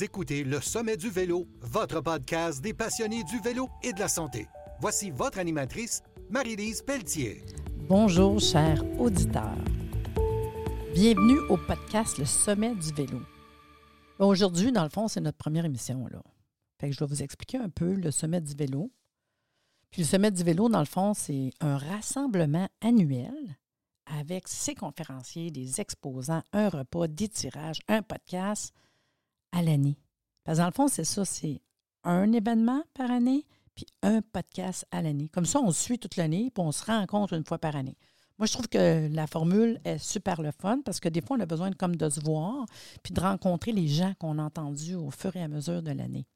Écoutez Le Sommet du Vélo, votre podcast des passionnés du vélo et de la santé. Voici votre animatrice, Marie-Lise Pelletier. Bonjour, chers auditeurs. Bienvenue au podcast Le Sommet du Vélo. Aujourd'hui, dans le fond, c'est notre première émission. Là. Fait que je vais vous expliquer un peu le Sommet du Vélo. Puis le Sommet du Vélo, dans le fond, c'est un rassemblement annuel avec ses conférenciers, des exposants, un repas, des tirages, un podcast à l'année. Parce que dans le fond, c'est ça, c'est un événement par année, puis un podcast à l'année. Comme ça, on suit toute l'année, puis on se rencontre une fois par année. Moi, je trouve que la formule est super le fun parce que des fois, on a besoin de, comme de se voir, puis de rencontrer les gens qu'on a entendus au fur et à mesure de l'année.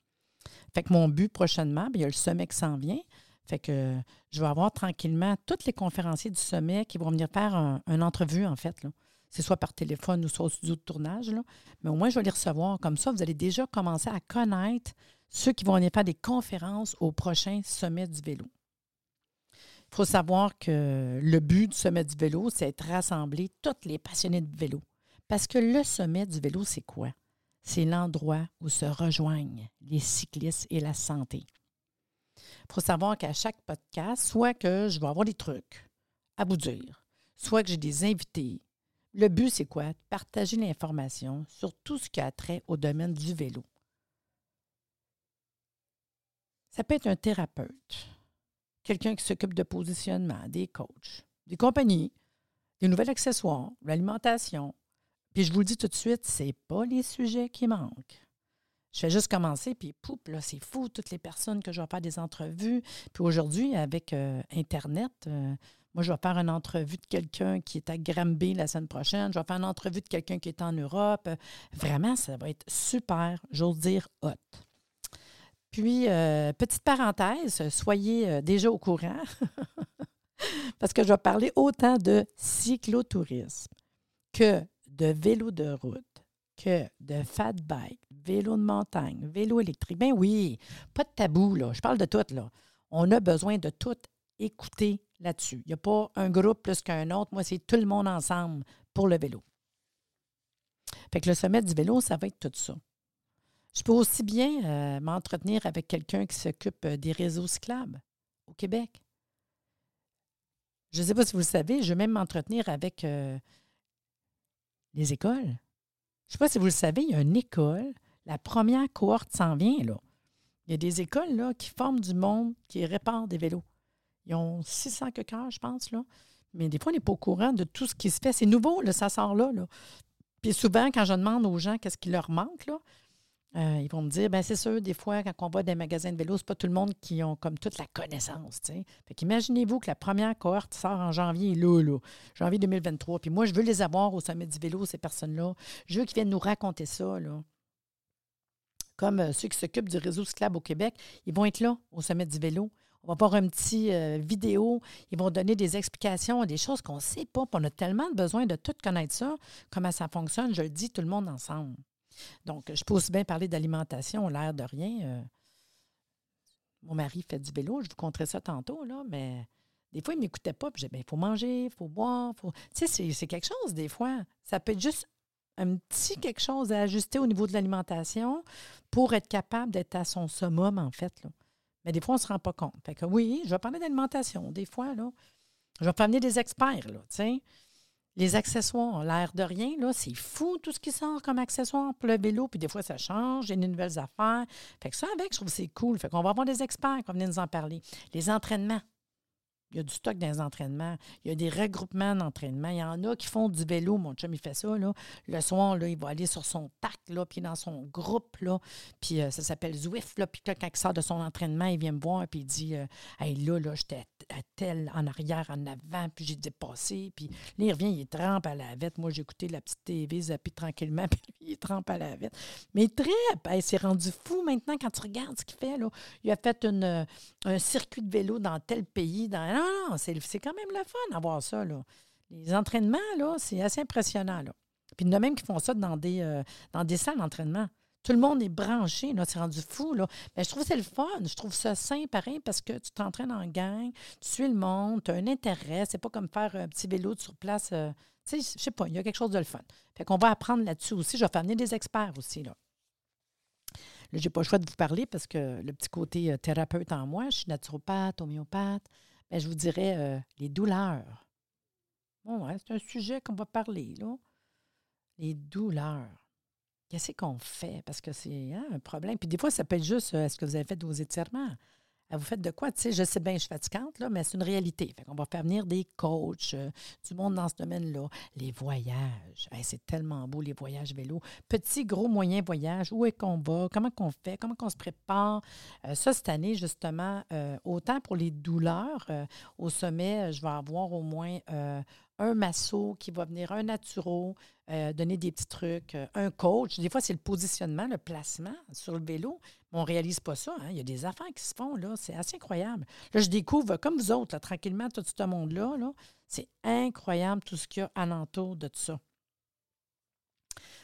Fait que mon but prochainement, bien, il y a le sommet qui s'en vient. Fait que je vais avoir tranquillement tous les conférenciers du sommet qui vont venir faire un, une entrevue, en fait. C'est soit par téléphone ou soit au studio de tournage. Mais au moins, je vais les recevoir. Comme ça, vous allez déjà commencer à connaître ceux qui vont venir faire des conférences au prochain sommet du vélo. Il faut savoir que le but du sommet du vélo, c'est de rassembler tous les passionnés de vélo. Parce que le sommet du vélo, c'est quoi? C'est l'endroit où se rejoignent les cyclistes et la santé. Il faut savoir qu'à chaque podcast, soit que je vais avoir des trucs à vous dire, soit que j'ai des invités. Le but, c'est quoi? Partager l'information sur tout ce qui a trait au domaine du vélo. Ça peut être un thérapeute, quelqu'un qui s'occupe de positionnement, des coachs, des compagnies, des nouveaux accessoires, l'alimentation. Puis je vous le dis tout de suite, ce n'est pas les sujets qui manquent. Je fais juste commencer, puis poup, là, c'est fou, toutes les personnes que je vais faire des entrevues. Puis aujourd'hui, avec euh, Internet, euh, moi, je vais faire une entrevue de quelqu'un qui est à Granby la semaine prochaine. Je vais faire une entrevue de quelqu'un qui est en Europe. Vraiment, ça va être super, j'ose dire, hot. Puis, euh, petite parenthèse, soyez déjà au courant, parce que je vais parler autant de cyclotourisme que de vélo de route, que de fat bike, vélo de montagne, vélo électrique. Ben oui, pas de tabou, là. Je parle de tout, là. On a besoin de tout écouter là-dessus. Il n'y a pas un groupe plus qu'un autre. Moi, c'est tout le monde ensemble pour le vélo. Fait que le sommet du vélo, ça va être tout ça. Je peux aussi bien euh, m'entretenir avec quelqu'un qui s'occupe euh, des réseaux cyclables au Québec. Je ne sais pas si vous le savez, je vais même m'entretenir avec euh, les écoles. Je ne sais pas si vous le savez, il y a une école la première cohorte s'en vient, là. Il y a des écoles là, qui forment du monde, qui réparent des vélos. Ils ont 600 que cœurs, je pense, là. Mais des fois, on n'est pas au courant de tout ce qui se fait. C'est nouveau, ça sort là, là. Puis souvent, quand je demande aux gens qu'est-ce qui leur manque, euh, ils vont me dire, ben c'est sûr, des fois, quand on va des magasins de vélos, c'est pas tout le monde qui ont comme toute la connaissance. Fait qu'imaginez-vous que la première cohorte sort en janvier, là, janvier 2023. Puis moi, je veux les avoir au sommet du vélo, ces personnes-là. Je veux qu'ils viennent nous raconter ça, comme euh, ceux qui s'occupent du réseau cyclable au Québec, ils vont être là au sommet du vélo. On va voir un petit euh, vidéo. Ils vont donner des explications, des choses qu'on ne sait pas. On a tellement besoin de tout connaître ça, comment ça fonctionne. Je le dis, tout le monde ensemble. Donc, je peux aussi bien parler d'alimentation, l'air de rien. Euh. mon mari fait du vélo, je vous conterai ça tantôt, là, mais des fois, il ne m'écoutait pas. Il faut manger, il faut boire. Faut... Tu c'est quelque chose, des fois. Ça peut être juste un petit quelque chose à ajuster au niveau de l'alimentation pour être capable d'être à son summum, en fait. Mais des fois, on ne se rend pas compte. Fait oui, je vais parler d'alimentation. Des fois, là, je vais amener des experts, là, Les accessoires, l'air de rien, là, c'est fou tout ce qui sort comme accessoire pour le vélo, puis des fois ça change, j'ai des nouvelles affaires. Fait que ça avec, je trouve que c'est cool. Fait va avoir des experts qui vont venir nous en parler. Les entraînements. Il y a du stock dans les entraînements. Il y a des regroupements d'entraînement. Il y en a qui font du vélo. Mon chum, il fait ça. Là. Le soir, là, il va aller sur son tac, là, puis dans son groupe. Là, puis euh, ça s'appelle Zwift. Là, puis quand il sort de son entraînement, il vient me voir puis il dit euh, Hey, là, là j'étais à tel, en arrière, en avant, puis j'ai dépassé. Puis là, il revient, il trempe à la vette. Moi, j'ai écouté la petite TV, zappi tranquillement, puis lui, il trempe à la vette. Mais il trippe. Il s'est rendu fou maintenant quand tu regardes ce qu'il fait. Là. Il a fait euh, un circuit de vélo dans tel pays, dans non, c'est quand même le fun d'avoir ça. Là. Les entraînements, là, c'est assez impressionnant. Puis il y en a même qui font ça dans des, euh, dans des salles d'entraînement. Tout le monde est branché, là, c'est rendu fou. Là. Mais je trouve que c'est le fun. Je trouve ça sain, pareil, parce que tu t'entraînes en gang, tu suis le monde, tu as un intérêt. C'est pas comme faire un petit vélo sur place. Euh, tu sais, je sais pas, il y a quelque chose de le fun. Fait qu'on va apprendre là-dessus aussi. Je vais faire venir des experts aussi, là. Là, j'ai pas le choix de vous parler parce que le petit côté euh, thérapeute en moi, je suis naturopathe, homéopathe, mais je vous dirais euh, les douleurs. Bon, c'est un sujet qu'on va parler, là. Les douleurs. Qu'est-ce qu'on fait? Parce que c'est hein, un problème. Puis des fois, ça peut être juste euh, est-ce que vous avez fait vos étirements? Ah, vous faites de quoi? Je sais bien, je suis fatigante, mais c'est une réalité. Fait qu'on va faire venir des coachs, euh, du monde dans ce domaine-là. Les voyages. c'est tellement beau, les voyages vélo. Petit, gros, moyen voyage. Où est qu'on va? Comment qu'on fait? Comment qu'on se prépare? Euh, ça, cette année, justement, autant pour les douleurs, au sommet, je vais avoir au moins un masso qui va venir, un naturo, euh, donner des petits trucs, euh, un coach. Des fois, c'est le positionnement, le placement sur le vélo. On ne réalise pas ça. Hein. Il y a des affaires qui se font, là. C'est assez incroyable. Là, je découvre, comme vous autres, tranquillement, tout ce monde-là, -là, c'est incroyable tout ce qu'il y a alentour de tout ça.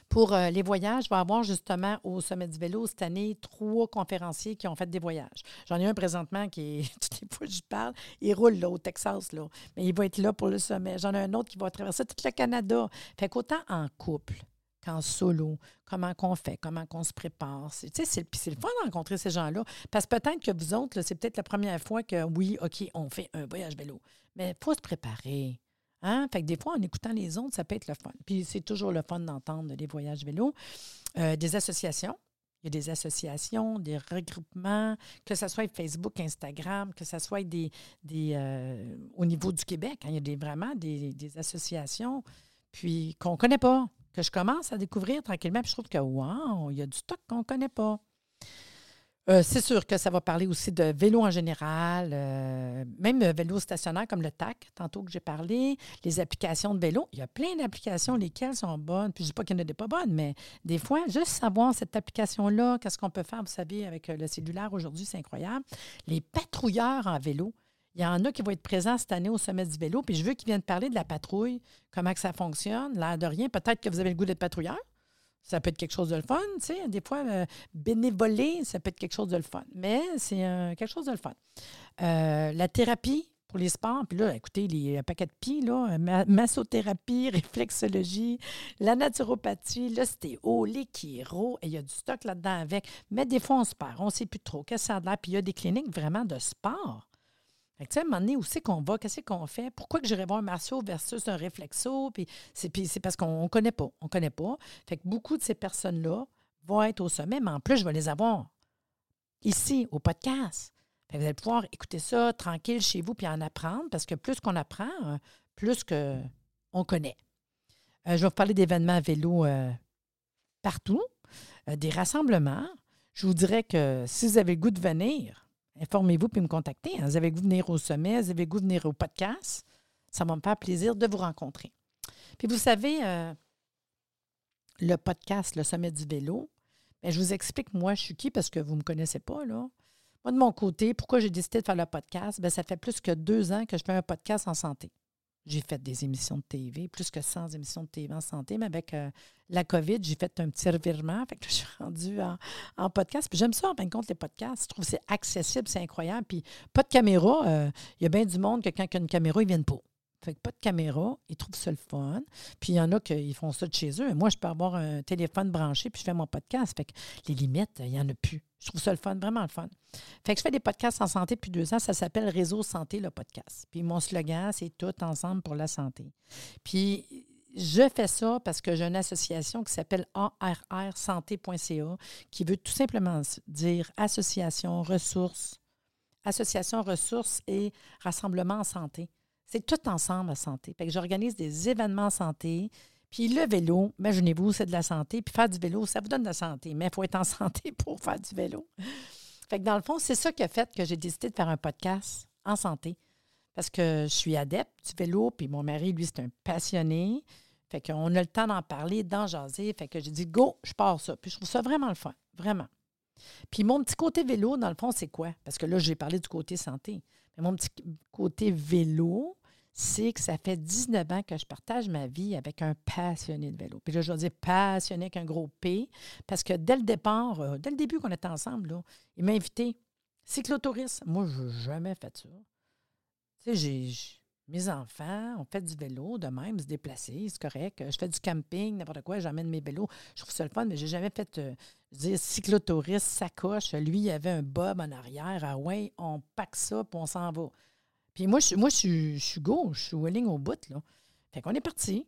Pour euh, les voyages, je vais avoir justement au Sommet du vélo cette année trois conférenciers qui ont fait des voyages. J'en ai un présentement qui est, toutes les fois que je parle, il roule là, au Texas, là, mais il va être là pour le sommet. J'en ai un autre qui va traverser tout le Canada. Fait qu'autant en couple qu'en solo, comment qu'on fait, comment qu'on se prépare. C'est, c'est, c'est le fun de rencontrer ces gens-là. Parce que peut-être que vous autres, c'est peut-être la première fois que, oui, OK, on fait un voyage vélo. Mais il faut se préparer. Hein? Fait que des fois, en écoutant les autres, ça peut être le fun. Puis c'est toujours le fun d'entendre les voyages vélo. Euh, des associations. Il y a des associations, des regroupements, que ce soit Facebook, Instagram, que ce soit des, des euh, au niveau du Québec. Hein, il y a des, vraiment des, des associations puis qu'on ne connaît pas, que je commence à découvrir tranquillement. Puis je trouve que, wow, il y a du stock qu'on ne connaît pas. Euh, c'est sûr que ça va parler aussi de vélo en général, euh, même vélo stationnaire comme le TAC, tantôt que j'ai parlé, les applications de vélo. Il y a plein d'applications, lesquelles sont bonnes. Puis je ne dis pas qu'il y en a pas bonnes, mais des fois, juste savoir cette application-là, qu'est-ce qu'on peut faire, vous savez, avec euh, le cellulaire aujourd'hui, c'est incroyable. Les patrouilleurs en vélo. Il y en a qui vont être présents cette année au sommet du vélo, puis je veux qu'ils viennent parler de la patrouille, comment ça fonctionne, l'air de rien. Peut-être que vous avez le goût d'être patrouilleur. Ça peut être quelque chose de le fun, tu sais. Des fois, euh, bénévoler, ça peut être quelque chose de le fun. Mais c'est euh, quelque chose de le fun. Euh, la thérapie pour les sports, puis là, écoutez, les paquets de pieds, là, massothérapie, réflexologie, la naturopathie, l'ostéo, les chiro, et il y a du stock là-dedans avec. Mais des fois, on se perd, on ne sait plus trop qu'est-ce que ça a l'air. Puis il y a des cliniques vraiment de sport tu sais, à un moment où c'est qu'on va? Qu'est-ce qu'on fait? Pourquoi que j'irais voir un martial versus un réflexo? Puis c'est, parce qu'on ne connaît pas. On connaît pas. Fait que beaucoup de ces personnes-là vont être au sommet, mais en plus, je vais les avoir ici, au podcast. vous allez pouvoir écouter ça tranquille chez vous puis en apprendre, parce que plus qu'on apprend, euh, plus qu'on connaît. Euh, je vais vous parler d'événements à vélo euh, partout, des rassemblements. Je vous dirais que si vous avez le goût de venir, informez-vous puis me contactez. Vous avez de venir au sommet, vous avez de venir au podcast? Ça va me faire plaisir de vous rencontrer. Puis vous savez, euh, le podcast, le sommet du vélo, bien, je vous explique, moi, je suis qui parce que vous ne me connaissez pas, là. Moi, de mon côté, pourquoi j'ai décidé de faire le podcast? Bien, ça fait plus que deux ans que je fais un podcast en santé. J'ai fait des émissions de TV, plus que 100 émissions de TV en santé, mais avec euh, la COVID, j'ai fait un petit revirement. Fait que je suis rendue en, podcast. Puis j'aime ça, en fin de compte, les podcasts. Je trouve que c'est accessible, c'est incroyable. Puis pas de caméra. Euh, il y a bien du monde que quand il y a une caméra, ils viennent pas. Fait que pas de caméra, ils trouvent ça le fun. Puis il y en a qui font ça de chez eux. Moi, je peux avoir un téléphone branché puis je fais mon podcast. Fait que les limites, il n'y en a plus. Je trouve ça le fun, vraiment le fun. Fait que je fais des podcasts en santé depuis deux ans. Ça s'appelle Réseau Santé, le podcast. Puis mon slogan, c'est Tout ensemble pour la santé. Puis je fais ça parce que j'ai une association qui s'appelle arrsanté.ca qui veut tout simplement dire Association Ressources, Association Ressources et Rassemblement en santé. C'est tout ensemble la santé. Fait que j'organise des événements en santé. Puis le vélo, imaginez-vous, c'est de la santé. Puis faire du vélo, ça vous donne de la santé. Mais il faut être en santé pour faire du vélo. Fait que dans le fond, c'est ça qui a fait que j'ai décidé de faire un podcast en santé. Parce que je suis adepte du vélo, puis mon mari, lui, c'est un passionné. Fait qu'on a le temps d'en parler, d'en jaser. Fait que j'ai dit, go, je pars ça. Puis je trouve ça vraiment le fun, vraiment. Puis mon petit côté vélo, dans le fond, c'est quoi? Parce que là, j'ai parlé du côté santé. Mais mon petit côté vélo, c'est que ça fait 19 ans que je partage ma vie avec un passionné de vélo. Puis là, je vais dire passionné avec un gros P, parce que dès le départ, euh, dès le début qu'on était ensemble, il m'a invité. Cyclotourisme. Moi, je n'ai jamais fait ça. Tu sais, j'ai mes enfants, on fait du vélo de même, se déplacer, c'est correct. Je fais du camping, n'importe quoi, j'amène mes vélos. Je trouve ça le fun, mais j'ai jamais fait, euh, je dire, cyclotouriste, sacoche. Lui, il avait un bob en arrière. Ah ouais, on pack ça, puis on s'en va. Puis moi, je, suis gauche, je suis willing au bout, là. Fait qu'on est parti.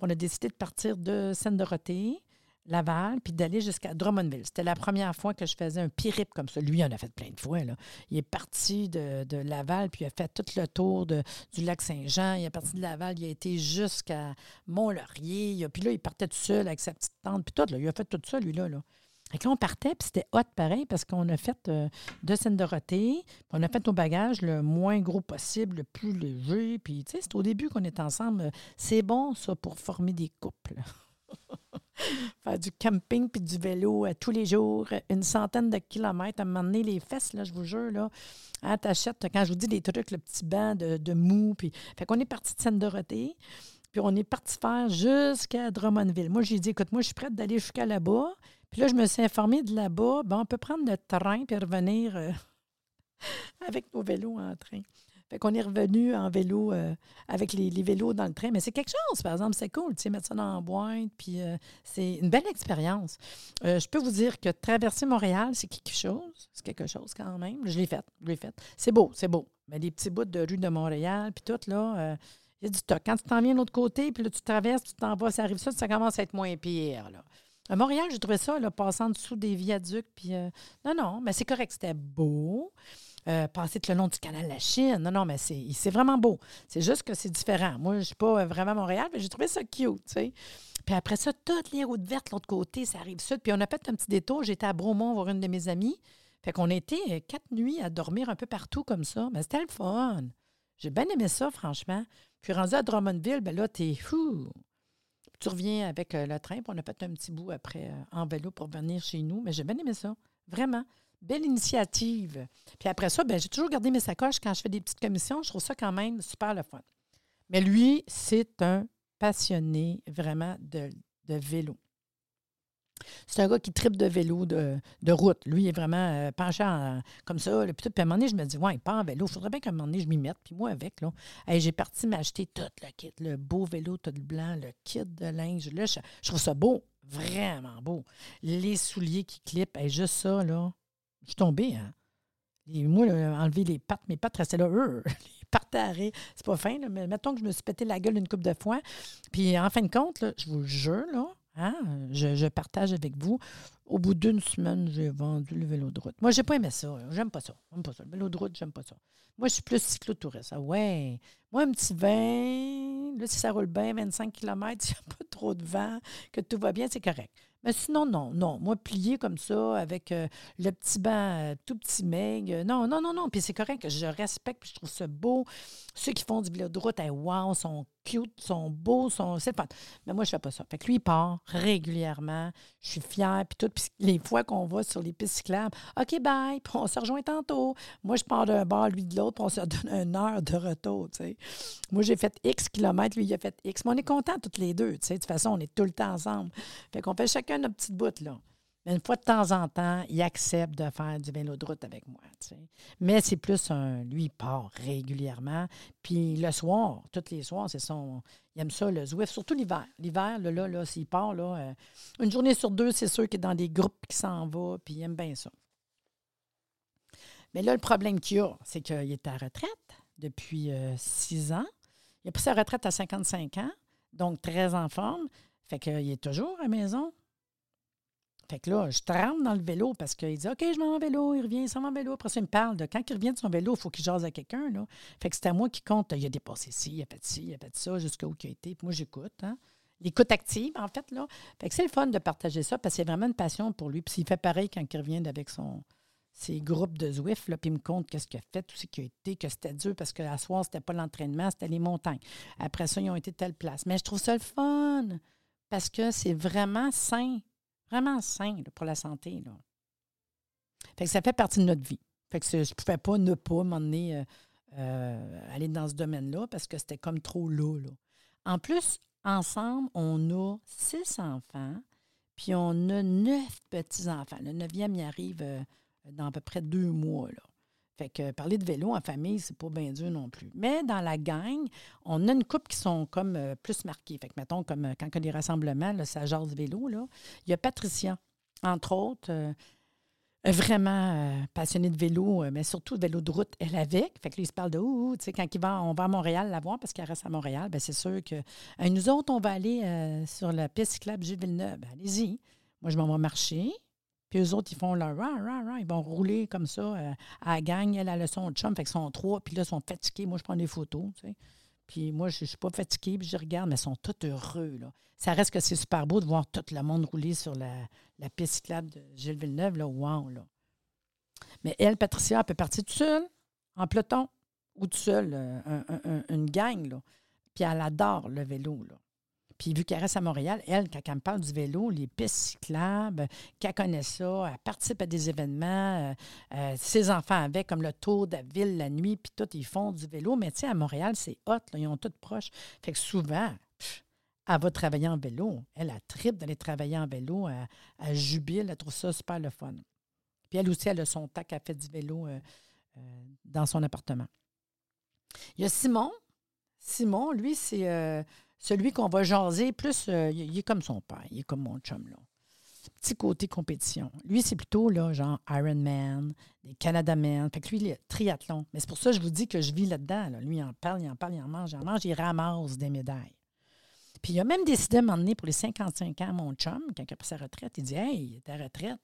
On a décidé de partir de Seine-Dorothée, Laval, puis d'aller jusqu'à Drummondville. C'était la première fois que je faisais un périple comme ça. Lui, il en a fait plein de fois. Là. Il est parti de, Laval, puis il a fait tout le tour du lac Saint-Jean. Il est parti de Laval, il a été jusqu'à Mont-Laurier. Puis là, il partait tout seul avec sa petite tante, puis tout. Là, il a fait tout ça, lui-là. Là. Et là, on partait, puis c'était hot pareil, parce qu'on a fait euh, de Seine-Dorothée, on a fait nos bagages le moins gros possible, le plus léger. Puis, tu sais, c'est au début qu'on est ensemble. C'est bon, ça, pour former des couples. Faire du camping puis du vélo euh, tous les jours, une centaine de kilomètres, à m'emmener les fesses, là, je vous jure, là. Hein, t'achètes, quand je vous dis des trucs, le petit banc de, de mou, puis... Fait qu'on est parti de Seine-Dorothée, puis on est parti faire jusqu'à Drummondville. Moi, j'ai dit, écoute, moi, je suis prête d'aller jusqu'à là-bas. Puis là, je me suis informée de là-bas. On peut prendre le train puis revenir euh, avec nos vélos en train. Fait qu'on est revenu en vélo euh, avec les, vélos dans le train. Mais c'est quelque chose, par exemple, c'est cool, tu sais, mettre ça dans la boîte. Puis euh, c'est une belle expérience. je peux vous dire que traverser Montréal, c'est quelque chose. C'est quelque chose quand même. Je l'ai fait. Je l'ai fait. C'est beau, c'est beau. Mais les petits bouts de rue de Montréal, puis tout, là, il y a du stock. Quand tu t'en viens de l'autre côté, puis là, tu traverses, tu t'en vas, ça arrive ça, ça commence à être moins pire, là. À Montréal, j'ai trouvé ça, là, passant dessous des viaducs. Puis, euh, non, non, mais c'est correct, c'était beau. Euh, passer tout le long du canal de la Chine. Non, non, mais c'est vraiment beau. C'est juste que c'est différent. Moi, je ne suis pas vraiment à Montréal, mais j'ai trouvé ça cute, tu sais. Puis après ça, toutes les routes vertes, l'autre côté, ça arrive sud. Puis on a fait un petit détour. J'étais à Bromont voir une de mes amies. Fait qu'on était euh, quatre nuits à dormir un peu partout comme ça. Mais c'était le fun. J'ai bien aimé ça, franchement. Puis rendu à Drummondville, ben là, t'es fou. Tu reviens avec euh, le train, puis on a fait un petit bout après euh, en vélo pour venir chez nous. Mais j'ai bien aimé ça. Vraiment. Belle initiative. Puis après ça, ben, j'ai toujours gardé mes sacoches quand je fais des petites commissions. Je trouve ça quand même super le fun. Mais lui, c'est un passionné vraiment de, de vélo. C'est un gars qui tripe de vélo de, route. Lui, il est vraiment euh, penché comme ça. puis, tout. à un moment donné, je me dis, ouais, il part en vélo. Il faudrait bien qu'à un moment donné, je m'y mette. Puis moi, avec, là, j'ai parti m'acheter tout le kit. Le beau vélo, tout le blanc, le kit de linge. Là, je, trouve ça beau. Vraiment beau. Les souliers qui clippent. et juste ça, là. Je suis tombée, hein. moi, enlever les pattes, mes pattes restaient là, les pattes C'est pas fin, là, mais mettons que je me suis pété la gueule une coupe de fois. Puis en fin de compte, là, je vous jure, là, Hein? Je, partage avec vous. Au bout d'une semaine, j'ai vendu le vélo de route. Moi, j'ai pas aimé ça. J'aime pas ça. J'aime pas ça. Le vélo de route, j'aime pas ça. Moi, je suis plus cyclotouriste. Ah ouais. Moi, un petit 20, là, si ça roule bien, 25 km, s'il n'y a pas trop de vent, que tout va bien, c'est correct. Mais sinon, non, non. Moi, plié comme ça, avec euh, le petit banc euh, tout petit meg, euh, non, non, non, non. Puis c'est correct, je respecte, puis je trouve ça beau. Ceux qui font du vélo de route, wow, sont cute, sont beaux, sont. C'est pas. Mais moi, je fais pas ça. Fait que lui, il part régulièrement. Je suis fière, puis tout. Puis les fois qu'on va sur les pistes cyclables, OK, bye, puis on se rejoint tantôt. Moi, je pars d'un bar, lui de l'autre, puis on se donne une heure de retour, tu sais. Moi, j'ai fait X kilomètres, lui, il a fait X. Mais on est contents toutes les deux, tu sais. De toute façon, on est tout le temps ensemble. Fait qu'on fait chacun notre petite bout, là. Mais une fois de temps en temps, il accepte de faire du vélo de route avec moi. Mais c'est plus un. Lui, il part régulièrement. Puis le soir, tous les soirs, c'est son. Il aime ça, le Zwift, surtout l'hiver. L'hiver, là, là, s'il part, là, euh, une journée sur deux, c'est sûr qu'il est dans des groupes qui s'en va, puis il aime bien ça. Mais là, le problème qu'il a, c'est qu'il est à retraite depuis euh, six ans. Il a pris sa retraite à 55 ans, donc très en forme. Fait qu'il est toujours à maison. Fait que là, je tremble dans le vélo parce qu'il dit OK, je m'en vais vélo, il revient, il s'en va en vélo. Après ça, il me parle de quand il revient de son vélo, il faut qu'il jase à quelqu'un. Fait que c'est à moi qui compte. Il a dépassé ci, il a fait ci, il a fait ça, jusqu'à où il a été. Puis moi, j'écoute. Hein. L'écoute active, en fait. Là. Fait que c'est le fun de partager ça parce qu'il y a vraiment une passion pour lui. Puis il fait pareil quand il revient avec son, ses groupes de Zwift, puis il me compte qu'est-ce qu'il a fait, tout ce qui a été, que c'était dur parce que la soir, c'était pas l'entraînement, c'était les montagnes. Après ça, ils ont été telle place. Mais je trouve ça le fun parce que c'est vraiment sain Vraiment sain pour la santé. Là. Fait que ça fait partie de notre vie. Fait que je ne pouvais pas ne pas m'emmener euh, euh, aller dans ce domaine-là parce que c'était comme trop lourd. Là. En plus, ensemble, on a six enfants, puis on a neuf petits-enfants. Le neuvième, y arrive euh, dans à peu près deux mois. Là. Fait que parler de vélo en famille, c'est pas bien dur non plus. Mais dans la gang, on a une couple qui sont comme euh, plus marquées. Fait que, mettons, comme euh, quand il y a des rassemblements, là, ça jase vélo, là. Il y a Patricia, entre autres, euh, vraiment passionnée de vélo, mais surtout de vélo de route, elle avec. Fait que lui, il se parle de ouh, tu sais, quand il va, on va à Montréal la voir parce qu'elle reste à Montréal, bien, c'est sûr que nous autres, on va aller sur la piste cyclable Gilles Villeneuve. Ben, allez-y. Moi, je m'en vais marcher. Puis eux autres, ils font leur rah, rah, rah. Ils vont rouler comme ça euh, à la gang. Elle a le chum, fait qu'ils sont trois. Puis là, ils sont fatigués. Moi, je prends des photos, tu sais. Puis moi, je ne suis pas fatiguée, puis je regarde, mais ils sont tous heureux, là. Ça reste que c'est super beau de voir tout le monde rouler sur la, la piste cyclable de Gilles Villeneuve, là. Wow, là. Mais elle, Patricia, elle peut partir toute seule, en peloton, ou toute seule, euh, une gang, là. Puis elle adore le vélo, là. Puis vu qu'elle reste à Montréal, elle, quand elle me parle du vélo, les pistes cyclables, qu'elle connaît ça, elle participe à des événements, euh, euh, ses enfants avec, comme le tour de la ville la nuit, puis tout, ils font du vélo. Mais tu sais, à Montréal, c'est hot, ils ont tout proche. Fait que souvent, elle va travailler en vélo. Elle a trip d'aller travailler en vélo, elle, jubile, elle trouve ça super le fun. Puis elle aussi, elle a son tac, elle fait du vélo euh, dans son appartement. Il y a Simon. Simon, lui, c'est celui qu'on va jaser, plus, euh, il est comme son père, il est comme mon chum, là. Petit côté compétition. Lui, c'est plutôt, là, genre Ironman, des Canada Men. Fait que lui, il est triathlon. Mais c'est pour ça que je vous dis que je vis là-dedans. Lui, il en parle, il en parle, il en mange, il en mange, il ramasse des médailles. Puis il a même décidé à m'emmener pour les 55 ans, mon chum, quand il a pris sa retraite. Il dit Hey, ta retraite,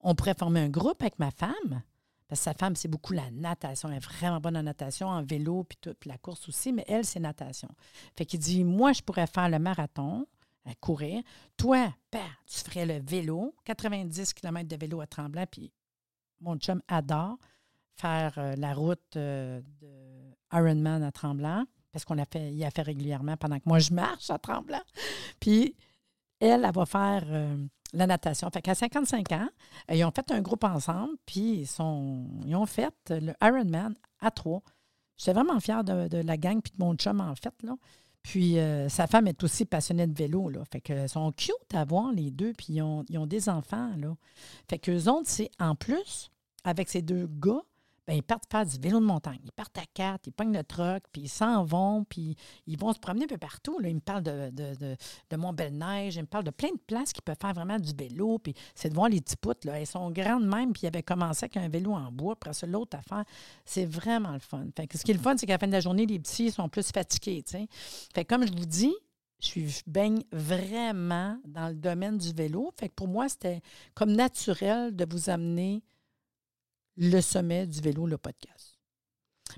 on pourrait former un groupe avec ma femme. Parce que sa femme, c'est beaucoup la natation. Elle est vraiment bonne en natation, en vélo, puis, tout, puis la course aussi, mais elle, c'est natation. Fait qu'il dit Moi, je pourrais faire le marathon, à courir. Toi, père, tu ferais le vélo, 90 km de vélo à Tremblant, puis mon chum adore faire euh, la route euh, de Ironman à Tremblant, parce qu'on a fait, il a fait régulièrement pendant que moi, je marche à Tremblant. Puis elle, elle va faire. Euh, la natation. Fait qu'à 55 ans, euh, ils ont fait un groupe ensemble, puis ils, sont, ils ont fait le Ironman à trois. J'étais vraiment fière de, la gang puis de mon chum, en fait. Puis euh, sa femme est aussi passionnée de vélo. Là. Fait que sont cute à voir les deux, puis ils ont, ils ont des enfants. Là. Fait qu'eux autres, c'est en plus, avec ces deux gars, ben, ils partent faire du vélo de montagne. Ils partent à quatre, ils pognent le truck, puis ils s'en vont, puis ils vont se promener un peu partout. Là. Ils me parlent de, de, de, de Mont-Belle-Neige, ils me parlent de plein de places qui peuvent faire vraiment du vélo, puis c'est de voir les petits poutres. Là. Elles sont grandes même, puis ils avaient commencé avec un vélo en bois, après ça, l'autre affaire. C'est vraiment le fun. Que ce qui est le fun, c'est qu'à la fin de la journée, les petits sont plus fatigués. Fait comme je vous dis, je, suis, baigne vraiment dans le domaine du vélo. Fait que pour moi, c'était comme naturel de vous amener le sommet du vélo, le podcast.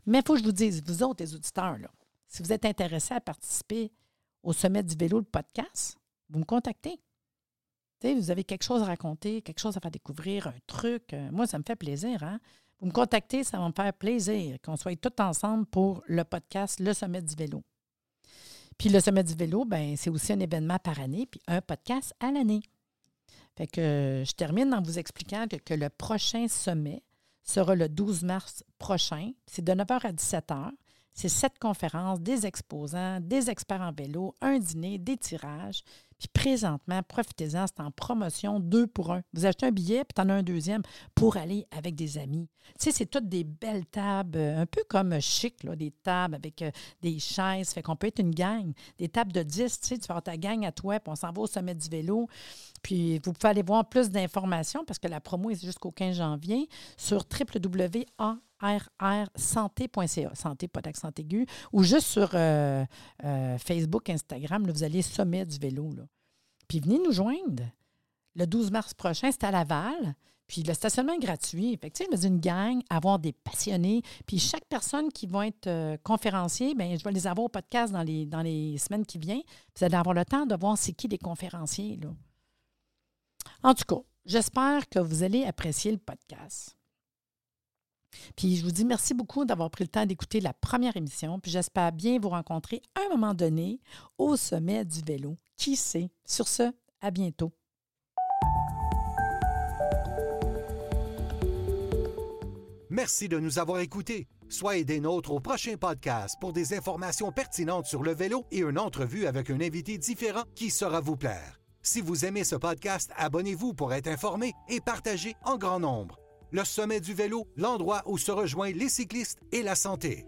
Mais il faut que je vous dise, vous autres, les auditeurs, si vous êtes intéressés à participer au sommet du vélo, le podcast, vous me contactez. vous avez quelque chose à raconter, quelque chose à faire découvrir, un truc. Euh, moi, ça me fait plaisir. Hein? Vous me contactez, ça va me faire plaisir qu'on soit tous ensemble pour le podcast Le Sommet du vélo. Puis le Sommet du vélo, ben, c'est aussi un événement par année, puis un podcast à l'année. Fait que je termine en vous expliquant que le prochain sommet, sera le 12 mars prochain. C'est de 9h à 17h. C'est sept conférences, des exposants, des experts en vélo, un dîner, des tirages. Puis présentement, profitez-en, c'est en promotion deux pour un. Vous achetez un billet, puis tu en as un deuxième pour aller avec des amis. Tu sais, c'est toutes des belles tables, euh, un peu comme chic, là, des tables avec euh, des chaises. Fait qu'on peut être une gang. Des tables de 10, tu sais, tu vas avoir ta gang à toi, puis on s'en va au sommet du vélo. Puis vous pouvez aller voir plus d'informations parce que la promo est jusqu'au 15 janvier sur www.a rrsanté.ca, santé, pas d'accent aigu, ou juste sur euh, euh, Facebook, Instagram, vous allez sommet du vélo. Là. Puis venez nous joindre. Le 12 mars prochain, c'est à Laval. Puis le stationnement est gratuit. Fait que, je me dis une gang, avoir des passionnés. Puis chaque personne qui va être euh, conférencier, bien, je vais les avoir au podcast dans les, dans les semaines qui viennent. Vous allez avoir le temps de voir c'est qui les conférenciers. Là. En tout cas, j'espère que vous allez apprécier le podcast. Puis je vous dis merci beaucoup d'avoir pris le temps d'écouter la première émission. Puis j'espère bien vous rencontrer à un moment donné au sommet du vélo. Qui sait? Sur ce, à bientôt. Merci de nous avoir écoutés. Soyez des nôtres au prochain podcast pour des informations pertinentes sur le vélo et une entrevue avec un invité différent qui saura vous plaire. Si vous aimez ce podcast, abonnez-vous pour être informé et partagez en grand nombre. Le sommet du vélo, l'endroit où se rejoignent les cyclistes et la santé.